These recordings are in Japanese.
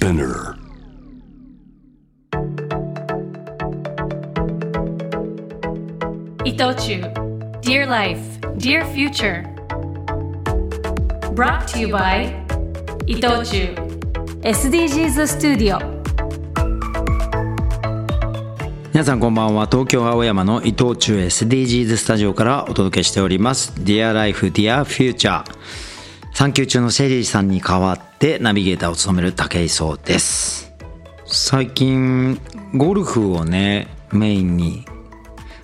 Spinner. 伊藤忠 Dear Life, Dear Future Brought to you by 伊藤忠 SDGs スタジオ皆さんこんばんは東京青山の伊藤忠 SDGs スタジオからお届けしております Dear Life, Dear Future 産休中のセリーさんに代わってでナビゲーターを務める武井壮です。最近ゴルフをねメインに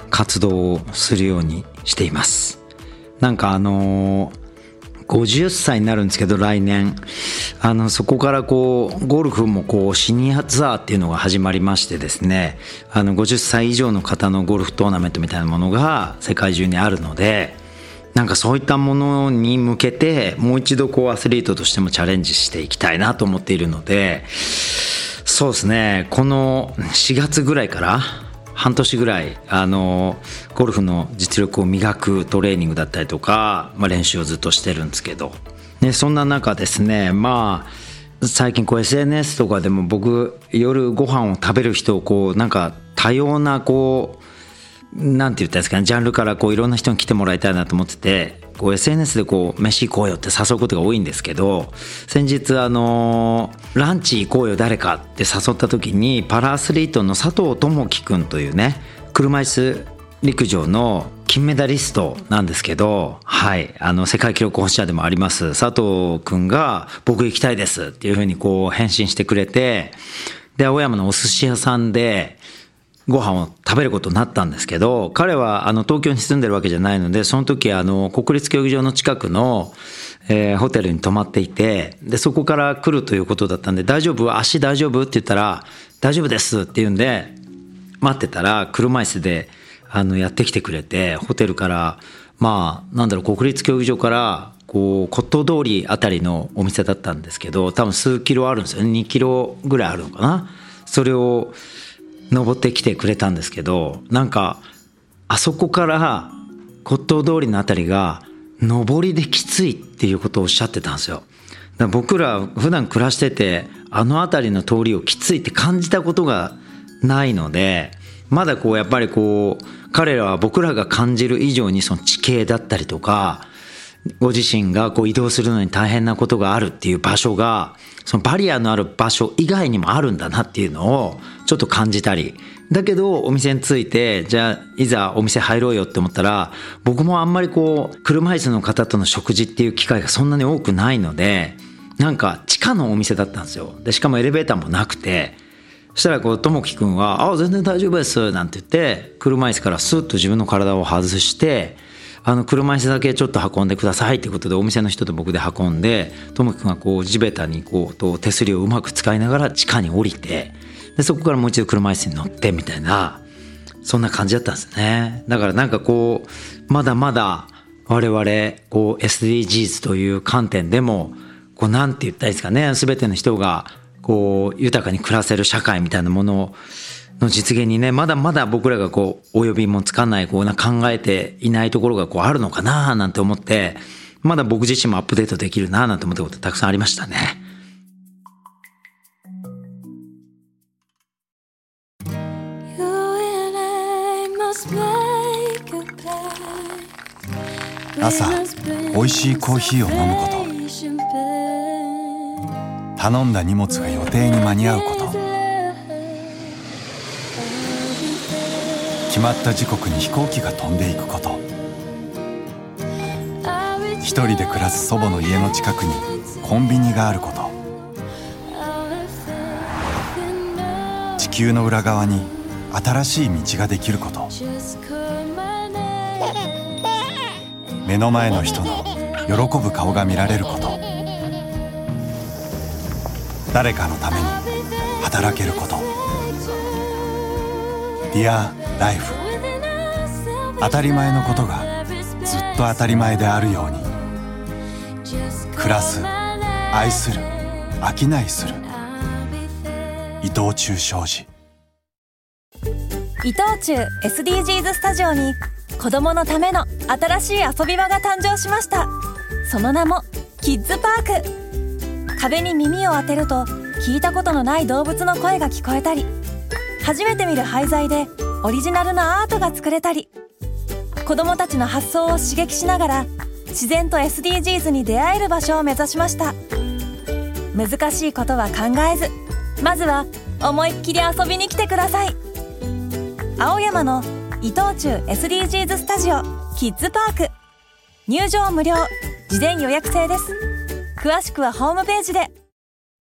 活動をするようにしています。なんかあのー50歳になるんですけど来年。あのそこからこうゴルフもこうシニアツアーっていうのが始まりましてですね。あの50歳以上の方のゴルフトーナメントみたいなものが世界中にあるのでなんかそういったものに向けてもう一度こうアスリートとしてもチャレンジしていきたいなと思っているのでそうですね。この4月ぐらいから半年ぐらいあのゴルフの実力を磨くトレーニングだったりとか、まあ、練習をずっとしてるんですけど、ね、そんな中ですねまあ最近こう SNS とかでも僕夜ご飯を食べる人をこうなんか多様なこうなんて言ったんですかねジャンルからこういろんな人に来てもらいたいなと思っててこう SNS でこう飯行こうよって誘うことが多いんですけど先日あのランチ行こうよ誰かって誘った時にパラアスリートの佐藤智樹君というね車椅子陸上の金メダリストなんですけど、はい、あの世界記録保持者でもあります佐藤君が僕行きたいですっていうふうにこう返信してくれてで青山のお寿司屋さんでご飯を食べることになったんですけど彼はあの東京に住んでるわけじゃないのでその時あの国立競技場の近くの、えーホテルに泊まっていてでそこから来るということだったんで「大丈夫？足大丈夫?」って言ったら「大丈夫です」って言うんで待ってたら車椅子であのやってきてくれてホテルからまあなんだろう国立競技場からこう骨董通りあたりのお店だったんですけど多分数キロあるんですよね。2キロぐらいあるのかな？それを登ってきてくれたんですけどなんかあそこから骨董通りのあたりが上りできついっていうことをおっしゃってたんですよ。ら僕ら普段暮らしててあの辺りの通りをきついって感じたことがないのでまだこうやっぱりこう彼らは僕らが感じる以上にその地形だったりとかご自身がこう移動するのに大変なことがあるっていう場所がそのバリアのある場所以外にもあるんだなっていうのをちょっと感じたり。だけどお店に着いてじゃあいざお店入ろうよって思ったら僕もあんまりこう車椅子の方との食事っていう機会がそんなに多くないのでなんか地下のお店だったんですよ。でしかもエレベーターもなくて。そしたらこうともきくんは「あ全然大丈夫です」なんて言って車椅子からスッと自分の体を外してあの車椅子だけちょっと運んでくださいってことでお店の人と僕で運んでともきくんがこう地べたにこうと手すりをうまく使いながら地下に降りてでそこからもう一度車椅子に乗ってみたいなそんな感じだったんですね。だからなんかこうまだまだ我々こう SDGs という観点でもこうなんて言ったらいいですかね全ての人がこう豊かに暮らせる社会みたいなものの実現にねまだまだ僕らがこう及びもつかないこうな考えていないところがこうあるのかななんて思ってまだ僕自身もアップデートできるななんて思ったことたくさんありましたね。朝美味しいコーヒーを飲むこと頼んだ荷物が予定に間に合うこと。決まった時刻に飛行機が飛んでいくこと。一人で暮らす祖母の家の近くにコンビニがあること。地球の裏側に新しい道ができること。目の前の人の喜ぶ顔が見られること。誰かのために働けること。Dear Life 当たり前のことがずっと当たり前であるように。暮らす愛する商いする。伊藤忠商事伊藤忠 SDGs スタジオに子供のための新しい遊び場が誕生しました。その名もキッズパーク。壁に耳を当てると聞いたことのない動物の声が聞こえたり初めて見る廃材でオリジナルのアートが作れたり子どもたちの発想を刺激しながら自然と SDGs に出会える場所を目指しました。難しいことは考えずまずは思いっきり遊びに来てください。青山の伊藤忠 SDGs スタジオキッズパーク。入場無料。事前予約制です。詳しくはホームページで。